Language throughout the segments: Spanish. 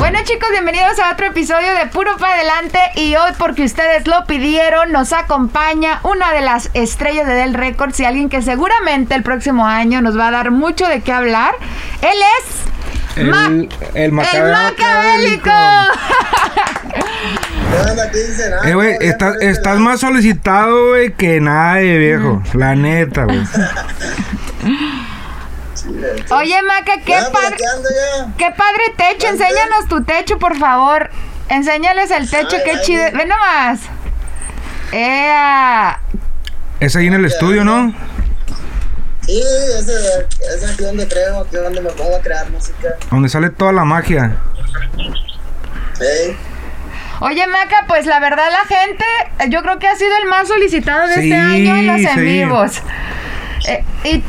Bueno chicos, bienvenidos a otro episodio de Puro para Adelante y hoy porque ustedes lo pidieron nos acompaña una de las estrellas de Del Records y alguien que seguramente el próximo año nos va a dar mucho de qué hablar. Él es... El, Ma- el, el macabélico. Eh, güey, estás, estás más solicitado, güey, que nadie, viejo. La neta, güey. Oye Maca, qué Ya, pues, padre, qué padre techo, ¿Dónde? enséñanos tu techo por favor. Enséñales el techo, Ay, qué ay, chido. ay. Ven nomás. ¡Ea! Es ahí en el estudio, ¿no? Sí, ese, es aquí donde creo, aquí donde me pongo a crear música. Donde sale toda la magia. Sí. Oye, Maca, pues la verdad la gente, yo creo que ha sido el más solicitado de Sí, este año en los en sí. vivos. Eh, y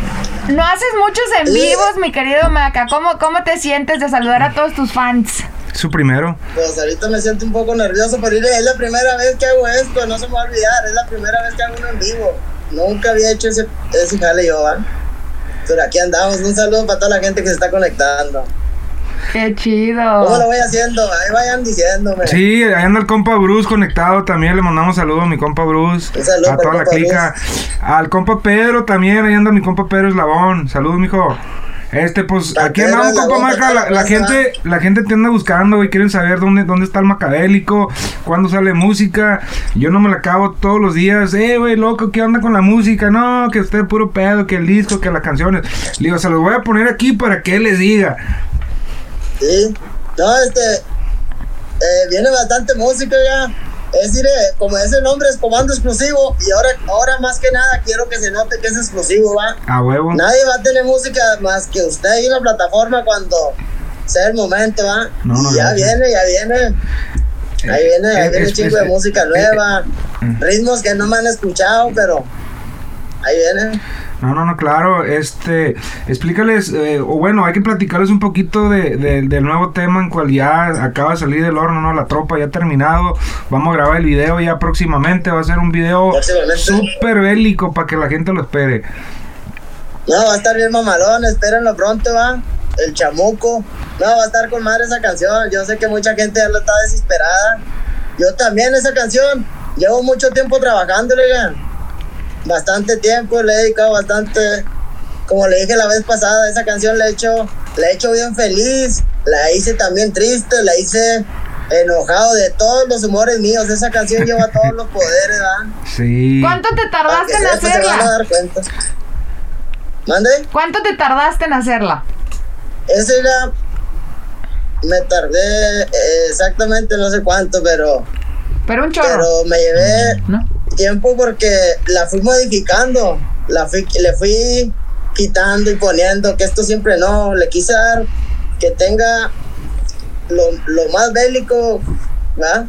no haces muchos en Sí. vivos, mi querido Maca. ¿Cómo, ¿Cómo te sientes de saludar a todos tus fans? Su primero. Pues ahorita me siento un poco nervioso, pero es la primera vez que hago esto, no se me va a olvidar, es la primera vez que hago uno en vivo. Nunca había hecho ese, ese jale yo, ¿va? Pero aquí andamos, un saludo para toda la gente que se está conectando. ¡Qué ¿Cómo chido! lo voy haciendo? Ahí vayan diciéndome. Sí, ahí anda el compa Bruce conectado también. Le mandamos saludos a mi compa Bruce. Un saludo a toda la clica. Al compa Pedro también. Ahí anda mi compa Pedro Eslabón. Saludos, mijo. Este, pues, aquí andamos, compa Maca. La, la gente, la gente te anda buscando, güey. Quieren saber dónde, dónde está el macabélico, cuándo sale música. Yo no me la acabo todos los días. Eh, güey, loco, ¿qué onda con la música? No, que usted puro pedo, que el disco, que las canciones. Le digo, se los voy a poner aquí para que él les diga. Sí. No, este. eh, viene bastante música ya. Es decir, eh, como ese nombre es comando exclusivo. Y ahora, ahora más que nada quiero que se note que es exclusivo, va. A huevo. Nadie va a tener música más que usted en la plataforma cuando sea el momento, va. No, no, y ya no, viene, ya viene. Ahí viene, ahí Eh, viene un chingo de música eh, nueva. Ritmos que no me han escuchado, pero ahí viene. No, no, no, claro. Este, explícales, eh, o bueno, hay que platicarles un poquito de, de- del nuevo tema en cual ya acaba de salir del horno, ¿no? La tropa ya ha terminado. Vamos a grabar el video ya próximamente. Va a ser un video súper bélico para que la gente lo espere. No, va a estar bien mamalón, espérenlo pronto, va. El chamuco. No, va a estar con madre esa canción. Yo sé que mucha gente ya lo está desesperada. Yo también esa canción. Llevo mucho tiempo trabajando, ya. Bastante tiempo, le he dedicado bastante. Como le dije la vez pasada, esa canción la he hecho, la he hecho bien feliz. La hice también triste, la hice enojado de todos los humores míos. Esa canción lleva todos los poderes, ¿verdad? Sí. ¿Cuánto te tardaste en sepa, se van a hacerla? dar cuenta. ¿Mande? ¿Cuánto te tardaste en hacerla? Ese ya me tardé eh, exactamente no sé cuánto, pero, Pero un chorro. pero me llevé ¿No? Tiempo porque la fui modificando, la fui, le fui quitando y poniendo, que esto siempre no, le quise dar que tenga lo, lo más bélico, ¿verdad?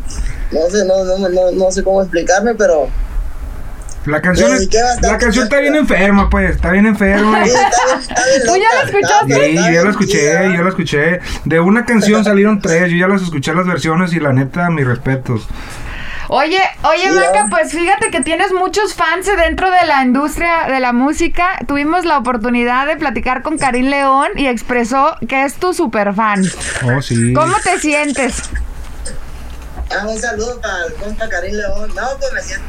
No sé, no, no, no, no sé cómo explicarme, pero La canción, es- la canción está bien enferma, pues. Está bien enferma. sí, está bien, está bien ¿Tú ya la escuchaste? Sí, yo la escuché, yo la escuché. De una canción salieron tres, yo ya las escuché las versiones y la neta, mis respetos. Oye, oye, Sí, Maca, pues fíjate que tienes muchos fans dentro de la industria de la música. Tuvimos la oportunidad de platicar con Karim León y expresó que es tu super fan. Oh, sí. ¿Cómo te sientes? Ah, un saludo para el compa Karim León. No, pues me siento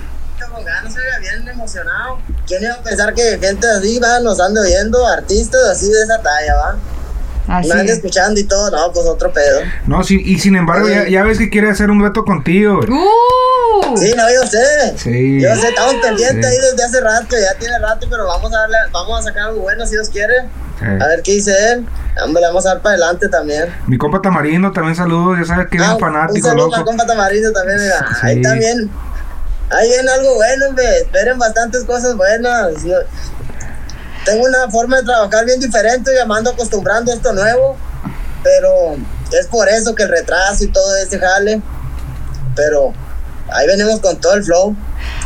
con ganas, bien emocionado. ¿Quién iba a pensar que gente así va, nos anda oyendo, artistas así de esa talla, va? Así. Me anda escuchando y todo, no, pues otro pedo. No, sí, y sin embargo, ya, ya ves que quiere hacer un dueto contigo. ¡Uh! Sí, no, yo sé. Sí. Yo sé, estamos pendientes Sí. ahí desde hace rato, ya tiene rato, pero vamos a darle, vamos a sacar algo bueno si Dios quiere. Sí. A ver qué dice él. Hombre, le vamos a dar para adelante también. Mi compa Tamarindo también saludos, ya sabes que es Ah, un fanático, un saludo loco. compa Tamarindo también, mira. Sí. Ahí también. Ahí viene algo bueno, hombre. Esperen bastantes cosas buenas. Tengo una forma de trabajar bien diferente, llamando acostumbrando a esto nuevo. Pero es por eso que el retraso y todo ese jale. Pero ahí venimos con todo el flow.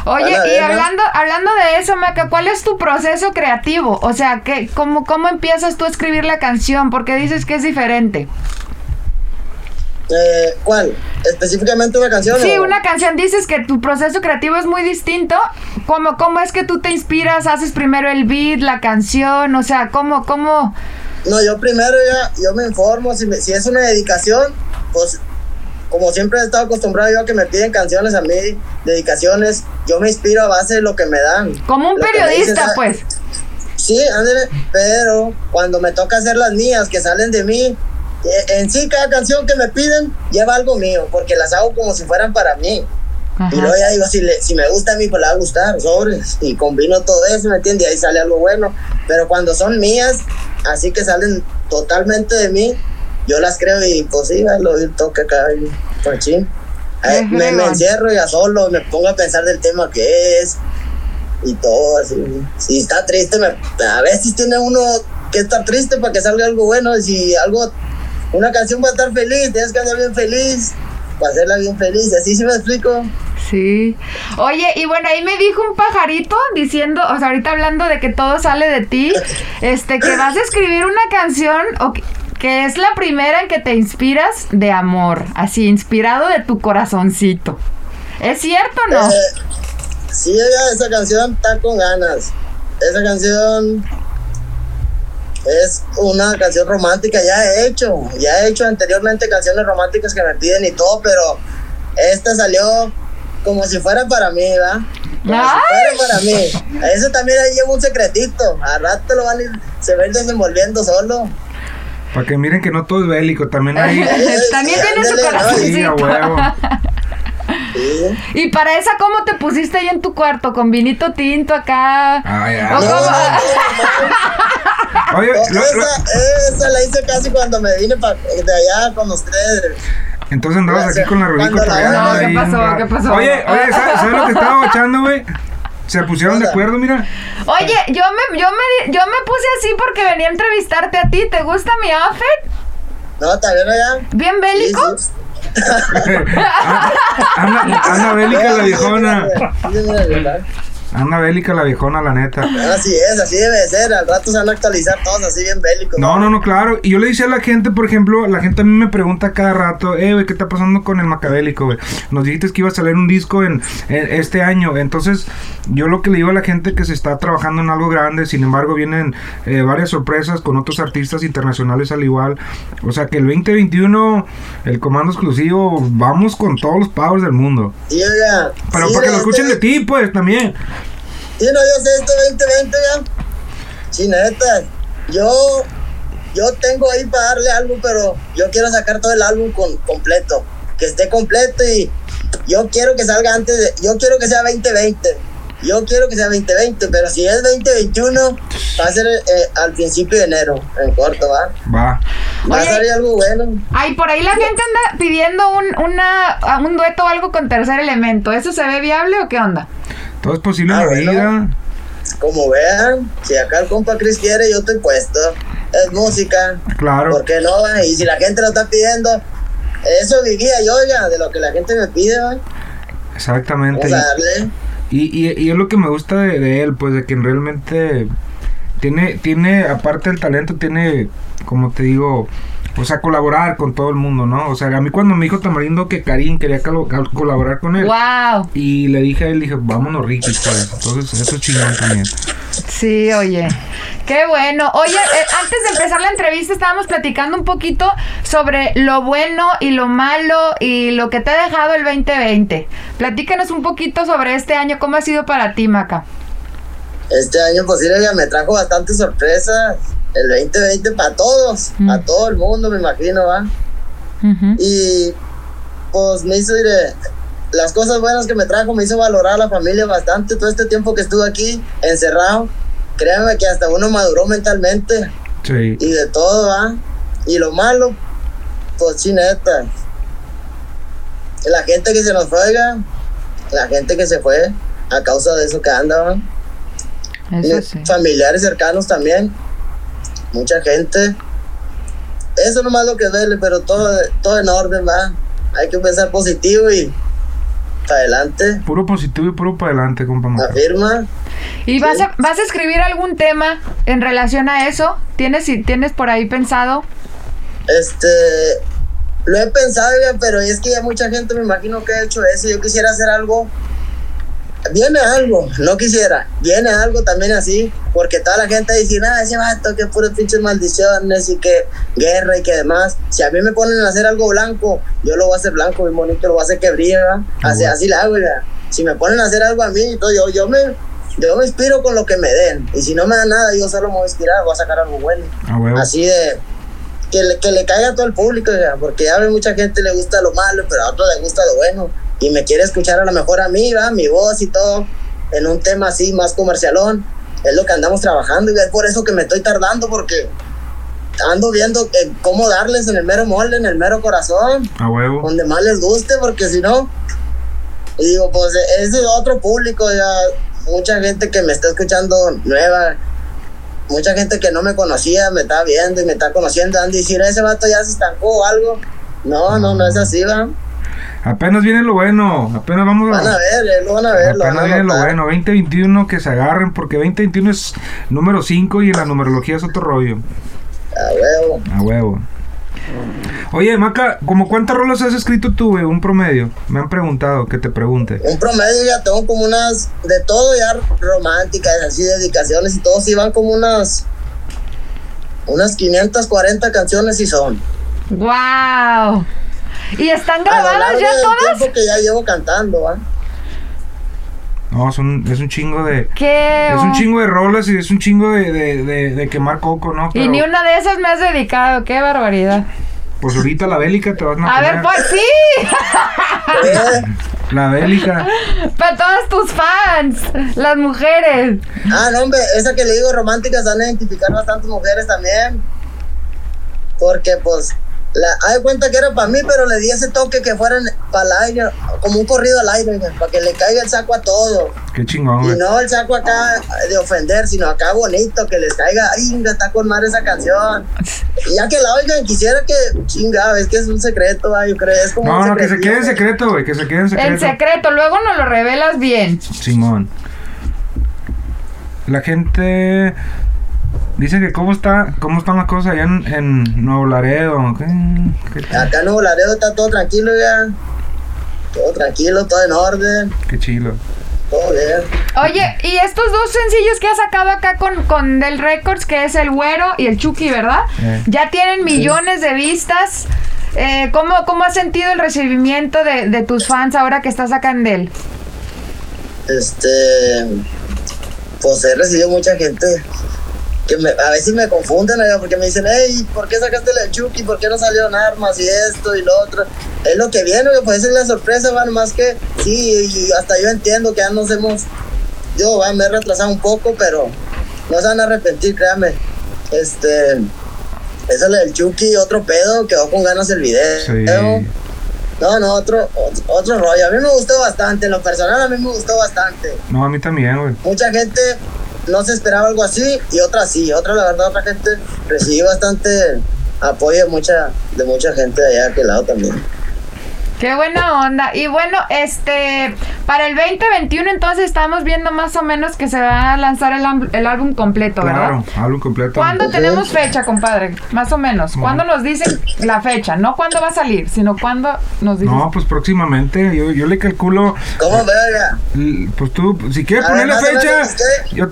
Oye, y hablando, hablando de eso, Maca, ¿cuál es tu proceso creativo? O sea, ¿qué, cómo, ¿cómo empiezas tú a escribir la canción? Porque dices que es diferente. Eh, ¿Cuál? ¿Específicamente una canción? Sí, o- una canción, dices que tu proceso creativo es muy distinto. ¿Cómo, ¿Cómo es que tú te inspiras? ¿Haces primero el beat, la canción? O sea, ¿cómo, cómo? No, yo primero ya, yo me informo, si, me- si es una dedicación, pues como siempre he estado acostumbrado yo a que me piden canciones a mí, dedicaciones, yo me inspiro a base de lo que me dan. Como un periodista, dices, ah, pues. Sí, ándale, pero cuando me toca hacer las mías, que salen de mí, en sí cada canción que me piden lleva algo mío, porque las hago como si fueran para mí. Ajá. Y luego ya digo, si, le- si me gusta a mí, pues le va a gustar, sobres. Y combino todo eso, ¿me entiendes? Y ahí sale algo bueno. Pero cuando son mías, así que salen totalmente de mí, yo las creo y pues sí, lo toque acá y pues sí. Ahí Qué me, me encierro ya solo, me pongo a pensar del tema que es y todo así. Si está triste, me, a veces tiene uno que estar triste para que salga algo bueno. Si algo, una canción va a estar feliz, tienes que andar bien feliz, para hacerla bien feliz. Así sí me explico. Sí. Oye, y bueno, ahí me dijo un pajarito diciendo, o sea, ahorita hablando de que todo sale de ti, este, que vas a escribir una canción o que, que es la primera en que te inspiras de amor, así, inspirado de tu corazoncito. ¿Es cierto o no? Eh, sí, esa canción está con ganas. Esa canción es una canción romántica. Ya he hecho, ya he hecho anteriormente canciones románticas que me piden y todo, pero esta salió como si fuera para mí, ¿va? Como si fuera para mí. Eso también ahí lleva un secretito. A rato lo van a ir, se ir desenvolviendo solo. Para que miren que no todo es bélico, también hay... También tiene su. Sí. Y para esa, ¿cómo te pusiste ahí en tu cuarto? ¿Con vinito tinto acá? Ay, ¿O ay. No, cómo? no, no, Oye, lo- esa, esa la hice casi cuando me vine pa- de allá con ustedes. entonces andabas aquí con la rolita Cuando la- tragando No, ¿qué ahí pasó? ¿Qué pasó? Oye, oye, ¿sabes, sabes lo que estaba bachando, güey? Se pusieron de acuerdo, mira. Oye, yo me, yo me, yo me puse así porque venía a entrevistarte a ti. ¿Te gusta mi outfit? No, también allá. ¿Bien Sí, bélico? sí. anda, anda bélica la viejona. Anda bélica la viejona, la neta. Así es, así debe de ser. Al rato se van a actualizar todos así bien bélicos. No, no, no, claro. Y yo le decía a la gente, por ejemplo, la gente a mí me pregunta cada rato, eh, güey, ¿qué está pasando con el macabélico, güey? Nos dijiste que iba a salir un disco en, en este año. Entonces, yo lo que le digo a la gente que se está trabajando en algo grande, sin embargo, vienen eh, varias sorpresas con otros artistas internacionales al igual. O sea que el 2021, el comando exclusivo, vamos con todos los powers del mundo. Sí. Pero Sí, para que lo este- escuchen de ti, pues, también. Sí, no, yo sé esto 2020 ya. Sí, neta. Yo, yo tengo ahí para darle algo, pero yo quiero sacar todo el álbum con, completo. Que esté completo y yo quiero que salga antes de. Yo quiero que sea 2020. Yo quiero que sea 2020, pero si es 2021, va a ser eh, al principio de enero, en corto, ¿va? Va. Va a salir algo bueno. Ay, por ahí la gente anda pidiendo un, una, un dueto o algo con tercer elemento. ¿Eso se ve viable o qué onda? Todo es posible Ah, en la bueno. vida. Como vean, si acá el compa Chris quiere, yo estoy puesto. Es música. Claro. ¿Por qué no? Y si la gente lo está pidiendo, eso vivía yo ya, de lo que la gente me pide, va. Exactamente. Vamos a darle. Y, y, y es lo que me gusta de, de él, pues de que realmente tiene, tiene, aparte del talento, tiene, como te digo, o sea, colaborar con todo el mundo, ¿no? O sea, a mí cuando me dijo Tamarindo que Karim quería colaborar con él, ¡Wow! y le dije a él, dije, vámonos Ricky, pues. Entonces, eso es chingón también. Sí, oye. Qué bueno. Oye, eh, antes de empezar la entrevista estábamos platicando un poquito sobre lo bueno y lo malo y lo que te ha dejado el 2020. Platícanos un poquito sobre este año, cómo ha sido para ti, Maca. Este año posible ya me trajo bastantes sorpresas. El 2020 para todos, Mm. a todo el mundo, me imagino, va. Y pues me hizo, diré, las cosas buenas que me trajo me hizo valorar a la familia bastante todo este tiempo que estuve aquí encerrado. Créanme que hasta uno maduró mentalmente Sí. y de todo, ¿va? Y lo malo, pues sí, neta. La gente que se nos fue, la gente que se fue a causa de eso que. Eso sí. Familiares cercanos también. Mucha gente. Eso nomás lo que duele, pero todo, todo en orden, va. Hay que pensar positivo y para adelante. Puro positivo y puro para adelante, compa. Afirma. ¿Y vas a, vas a escribir algún tema en relación a eso? ¿Tienes, ¿Tienes por ahí pensado? Este, lo he pensado, ya, pero es que ya mucha gente me imagino que ha hecho eso. Yo quisiera hacer algo. Viene algo, no quisiera. Viene algo también así, porque toda la gente dice, nada, ese vato que puras pinches maldiciones y que guerra y que demás. Si a mí me ponen a hacer algo blanco, yo lo voy a hacer blanco, muy bonito, lo voy a hacer que brille, ¿verdad? así, así la hago, ya. Si me ponen a hacer algo a mí, yo, yo me yo me inspiro con lo que me den. Y si no me dan nada, yo solo me voy a inspirar, voy a sacar algo bueno. A huevo. Así de que le, que le caiga a todo el público, ya, porque ya ve mucha gente le gusta lo malo, pero a otro le gusta lo bueno. Y me quiere escuchar a lo mejor a mí, ¿va? mi voz y todo, en un tema así más comercialón. Es lo que andamos trabajando y es por eso que me estoy tardando, porque ando viendo que- cómo darles en el mero molde, en el mero corazón A huevo. donde más les guste, porque si no, digo, pues ese es otro público, ya mucha gente que me está escuchando nueva, mucha gente que no me conocía, me está viendo y me está conociendo, han de decir, ese vato ya se estancó o algo. No, no, no es así, va. Apenas viene lo bueno. Apenas vamos Van a ver, eh, lo van a ver, Apenas a viene lo bueno. 2021 que se agarren porque 2021 es número 5 y en la numerología es otro rollo. A huevo. A huevo. Oye, Maca, ¿como cuántas rolas has escrito tú, güey? Un promedio. Me han preguntado, que te pregunte. Un promedio ya tengo como unas, de todo ya románticas, así dedicaciones y todo, sí van como unas, unas 540 canciones y son. ¡Wow! ¿Y están grabadas ya del todas? tiempo que ya llevo cantando, ¿va? No, es un, es un chingo de... ¿Qué? Es un chingo de rolas y es un chingo de, de, de, de quemar coco, ¿no? Y ni una de esas me has dedicado. ¡Qué barbaridad! Pues ahorita la bélica te vas a A ver, pues sí. La bélica. Para todas tus fans, las mujeres. Ah, no, hombre, esa que le digo románticas van a identificar bastantes mujeres también. Porque, pues, la, hay de cuenta que era para mí, pero le di ese toque que fueran para el aire, como un corrido al aire, para que le caiga el saco a todo. Qué chingón, Y güey. no el saco acá de ofender, sino acá bonito, que les caiga, inga, está con madre esa canción. Y ya que la oigan, quisiera que, chinga, es que es un secreto, ah, yo creo, es como No, un no, que se quede en secreto, güey. Que se quede en secreto. En secreto, luego nos lo revelas bien. Simón. La gente dice que cómo está, cómo están las cosas allá en, en Nuevo Laredo. ¿Qué? ¿Qué- Acá en Nuevo Laredo está todo tranquilo ya. Todo tranquilo, todo en orden, qué chilo. todo bien. Oye, y estos dos sencillos que has sacado acá con, con Del Records, que es El Güero y El Chucky, ¿verdad? Eh. Ya tienen millones de vistas. Eh, ¿cómo, ¿Cómo has sentido el recibimiento de, de tus fans ahora que estás acá en Del? Este, pues he recibido mucha gente que me- a veces me confunden porque me dicen, hey, ¿por qué sacaste la Chucky? ¿Por qué no salieron armas y esto y lo otro? Es lo que viene, oiga, pues esa es la sorpresa, van más que sí, y hasta yo entiendo que ya nos hemos, yo va, me he retrasado un poco, pero no se van a arrepentir, créanme. Este, eso es del Chucky, otro pedo, quedó con ganas el video. Sí. No, no, otro, otro, otro rollo. A mí me gustó bastante, en lo personal a mí me gustó bastante. No, a mí también, güey. Mucha gente no se esperaba algo así y otra sí. Otra, la verdad, otra gente recibió bastante apoyo de mucha, de mucha gente de allá de aquel lado también. Qué buena onda. Y bueno, este, para el 2021 entonces estamos viendo más o menos que se va a lanzar el, el álbum completo, ¿verdad? Claro, hablo completo. ¿Cuándo tenemos fecha, compadre? Más o menos. ¿Cuándo nos dicen la fecha? No cuándo va a salir, sino cuándo nos dicen. No, pues próximamente. Yo, yo le calculo. ¿Cómo l- Pues tú, si quieres A ponerle ver, más o fecha. Yo,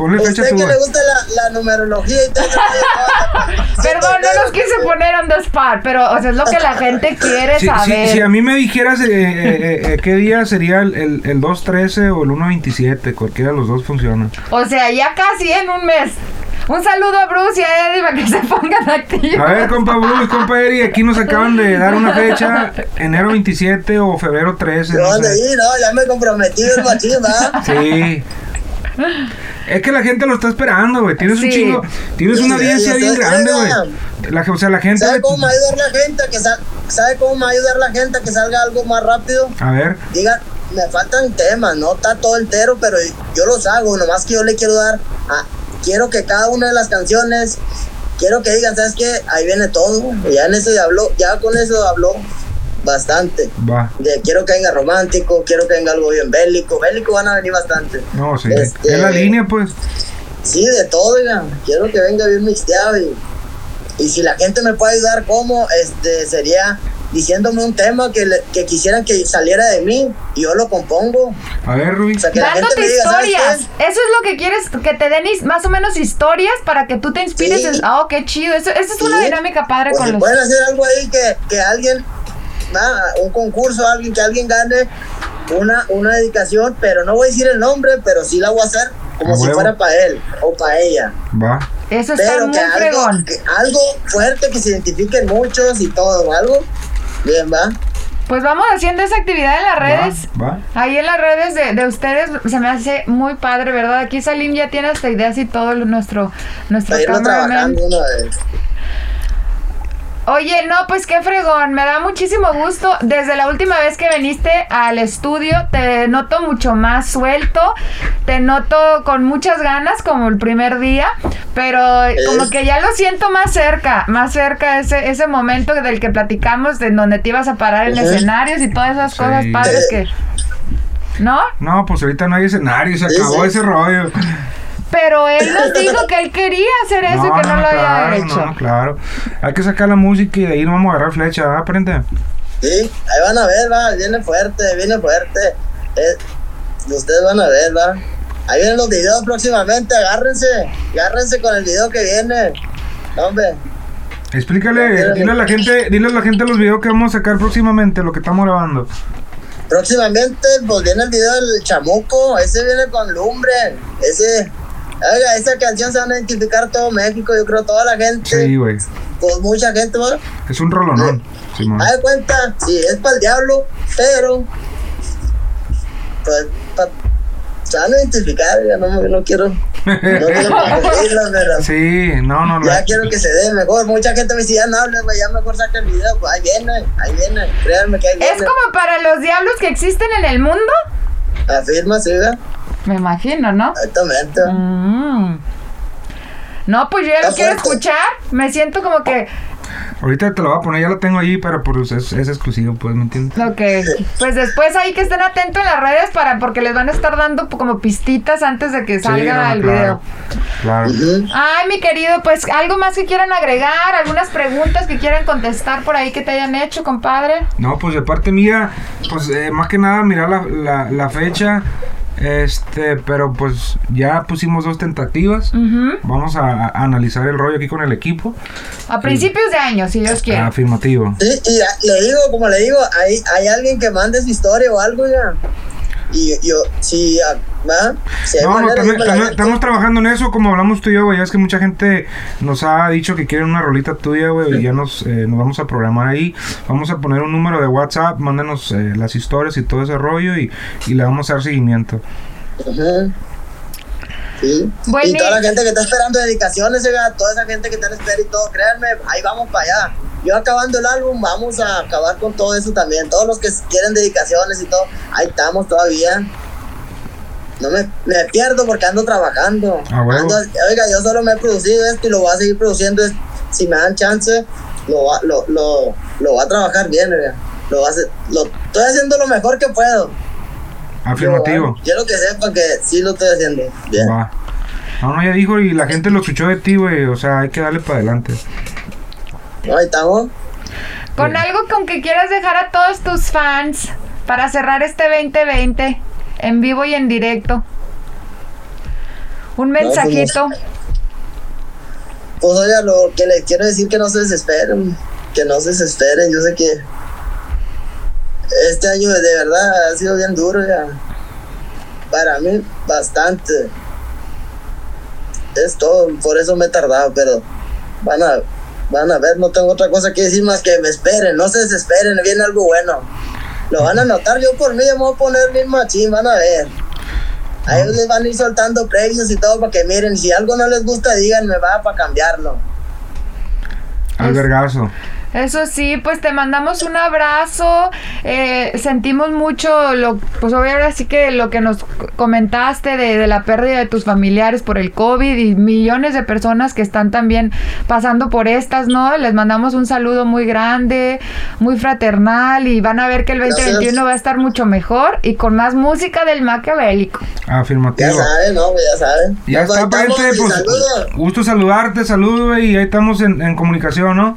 ponle fecha Usted que le gusta la, la numerología y todo eso. Perdón, no nos quise poner on the spot, pero o sea, es lo que la gente quiere Si, saber. si a mí me dijeras eh, eh, eh, qué día sería el, el, el 2.13 o el 1.27, cualquiera de los dos funciona. O sea, ya casi en un mes. Un saludo a Bruce y a Eddie para que se pongan activos. A ver, compa Bruce, compa Eri, aquí nos acaban de dar una fecha, enero 27 o febrero 13. No, No sé. ahí, no, ya me comprometí el machín, ¿va? Sí. Es que la gente lo está esperando, güey. Tienes un chingo, tienes Sí, una audiencia bien grande, güey. La, o sea, la gente... ¿Sabe cómo me va a ayudar la gente a que sal- ¿Sabe cómo me va a ayudar la gente a que salga algo más rápido? A ver, Diga, me faltan temas, no está todo entero, pero yo los hago, nomás que yo le quiero dar, a- quiero que cada una de las canciones, quiero que digan, ¿sabes qué? Ahí viene todo, ya en eso ya habló, ya con eso habló, bastante. Va. De, quiero que venga romántico, quiero que venga algo bien bélico. Bélico van a venir bastante. No, sí. Este- Es la línea, pues. Sí, de todo, oiga. Quiero que venga bien mixteado y, y si la gente me puede ayudar, ¿cómo? Este, sería diciéndome un tema que, le- que quisieran que saliera de mí y yo lo compongo. A ver, Rubí. O sea, que la gente Dándote me diga, ¿sabes historias. Eso es lo que quieres, que te den más o menos historias para que tú te inspires. Sí. en- Oh, qué chido. Eso, eso es una dinámica padre Pues con si los. pueden hacer algo ahí que, que alguien, un concurso, alguien que alguien gane una, una dedicación, pero no voy a decir el nombre, pero sí la voy a hacer como si fuera para él o para ella. Va. Eso está Pero muy que algo, fregón. que algo fuerte que se identifiquen muchos y todo, algo. Bien, va. Pues vamos haciendo esa actividad en las redes. Va. va. Ahí en las redes de, de ustedes se me hace muy padre, ¿verdad? Aquí Salim ya tiene hasta ideas y todo lo- nuestro, nuestro cameraman. Oye, no, pues qué fregón, me da muchísimo gusto. Desde la última vez que viniste al estudio, te noto mucho más suelto, te noto con muchas ganas, como el primer día, pero como que ya lo siento más cerca, más cerca ese, ese momento del que platicamos, de donde te ibas a parar en escenarios y todas esas Sí. cosas padres que... ¿No? No, pues ahorita no hay escenario, se acabó sí. ese rollo. Pero él nos dijo que él quería hacer eso y que no, lo había hecho. No, claro. Hay que sacar la música y de ahí no vamos a agarrar flecha, ¿verdad, prende? Sí, ahí van a ver, va. Viene fuerte, viene fuerte. Eh, ustedes van a ver, va. Ahí vienen los videos próximamente, agárrense. Agárrense con el video que viene. Hombre, Explícale, dile a la gente, dile a la gente los videos que vamos a sacar próximamente, lo que estamos grabando. próximamente pues viene el video del chamuco. Ese viene con lumbre. Ese. Oiga, esa canción se van a identificar todo México, yo creo toda la gente. Sí, güey. Pues mucha gente, va. Es un rolonón. Simón. Haz de cuenta, sí, es para el diablo, pero. Pues, pa- se van a identificar, ya no, no quiero. No quiero pero. Sí, no, no, no. Ya quiero que se dé mejor. Mucha gente me dice, ya no hables, güey, ya mejor saca el video. Pues ahí viene, ahí viene. Créanme que ahí viene. ¿Es como para los diablos que existen en el mundo? Afirma, sí, ¿verdad? Me imagino, ¿no? Exactamente. Mm. No, pues yo ya lo quiero escuchar. Me siento como que, Ahorita te lo voy a poner, ya lo tengo ahí, pero pues es, es exclusivo, pues, ¿me entiendes? ok. Pues después ahí que estén atentos en las redes para porque les van a estar dando como pistitas antes de que Sí, salga no, el claro. video. Claro. Ay, mi querido, pues algo más que quieran agregar, algunas preguntas que quieran contestar por ahí que te hayan hecho, compadre. No, pues de parte mía, pues eh, más que nada mirar la, la, la fecha, este, pero pues ya pusimos dos tentativas. Vamos a, a analizar el rollo aquí con el equipo. A principios de año, si Dios quiere. Afirmativo. Sí, y a- le digo, como le digo, hay, hay alguien que mande su historia o algo ya. Y yo, si, ¿va? Si No, no, también, también estamos trabajando en eso, como hablamos tú y yo, güey. Ya es que mucha gente nos ha dicho que quieren una rolita tuya, güey. Y ya nos, eh, nos vamos a programar ahí. Vamos a poner un número de WhatsApp, mándanos eh, las historias y todo ese rollo y, y le vamos a dar seguimiento. Sí. Bueno, y toda la gente que está esperando dedicaciones, toda esa gente que está en espera y todo, créanme, ahí vamos para allá. Yo acabando el álbum, vamos a acabar con todo eso también. Todos los que quieren dedicaciones y todo, ahí estamos todavía. No me, me pierdo porque ando trabajando. Ah. Ando- oiga, yo solo me he producido esto y lo voy a seguir produciendo. Si me dan chance, lo, va- lo, lo, lo voy a trabajar bien, oiga. Lo, va a hacer- lo estoy haciendo lo mejor que puedo. Afirmativo. Yo, Quiero que sepan que sí lo estoy haciendo. Bien. Va. No, no, ya dijo y la gente lo escuchó de ti, güey. O sea, hay que darle para adelante. Ahí estamos. Con algo con que quieras dejar a todos tus fans para cerrar este 2020 en vivo y en directo. Un pues, mensajito. Pues oiga, lo que les quiero decir que no se desesperen, que no se desesperen, yo sé que este año de verdad ha sido bien duro ya. Para mí, bastante. Es todo, por eso me he tardado, pero van a, van a ver, no tengo otra cosa que decir más que me esperen, no se desesperen, viene algo bueno. Lo van a notar, yo por mí me voy a poner bien machín, van a ver. A ellos les van a ir soltando precios y todo para que miren, si algo no les gusta, díganme, va para cambiarlo. Albergazo. Eso sí, pues te mandamos un abrazo. Eh, sentimos mucho, lo, pues ahora sí que lo que nos comentaste de, de, la pérdida de tus familiares por el COVID y millones de personas que están también pasando por estas, ¿no? Les mandamos un saludo muy grande, muy fraternal y van a ver que el 2021 Gracias. va a estar mucho mejor y con más música del maquiavélico. Afirmativo. Ya saben, ¿no? Ya saben. Ya Nos está, conectamos Pente, y pues saludos. gusto saludarte, saludo, güey, y ahí estamos en, en comunicación, ¿no?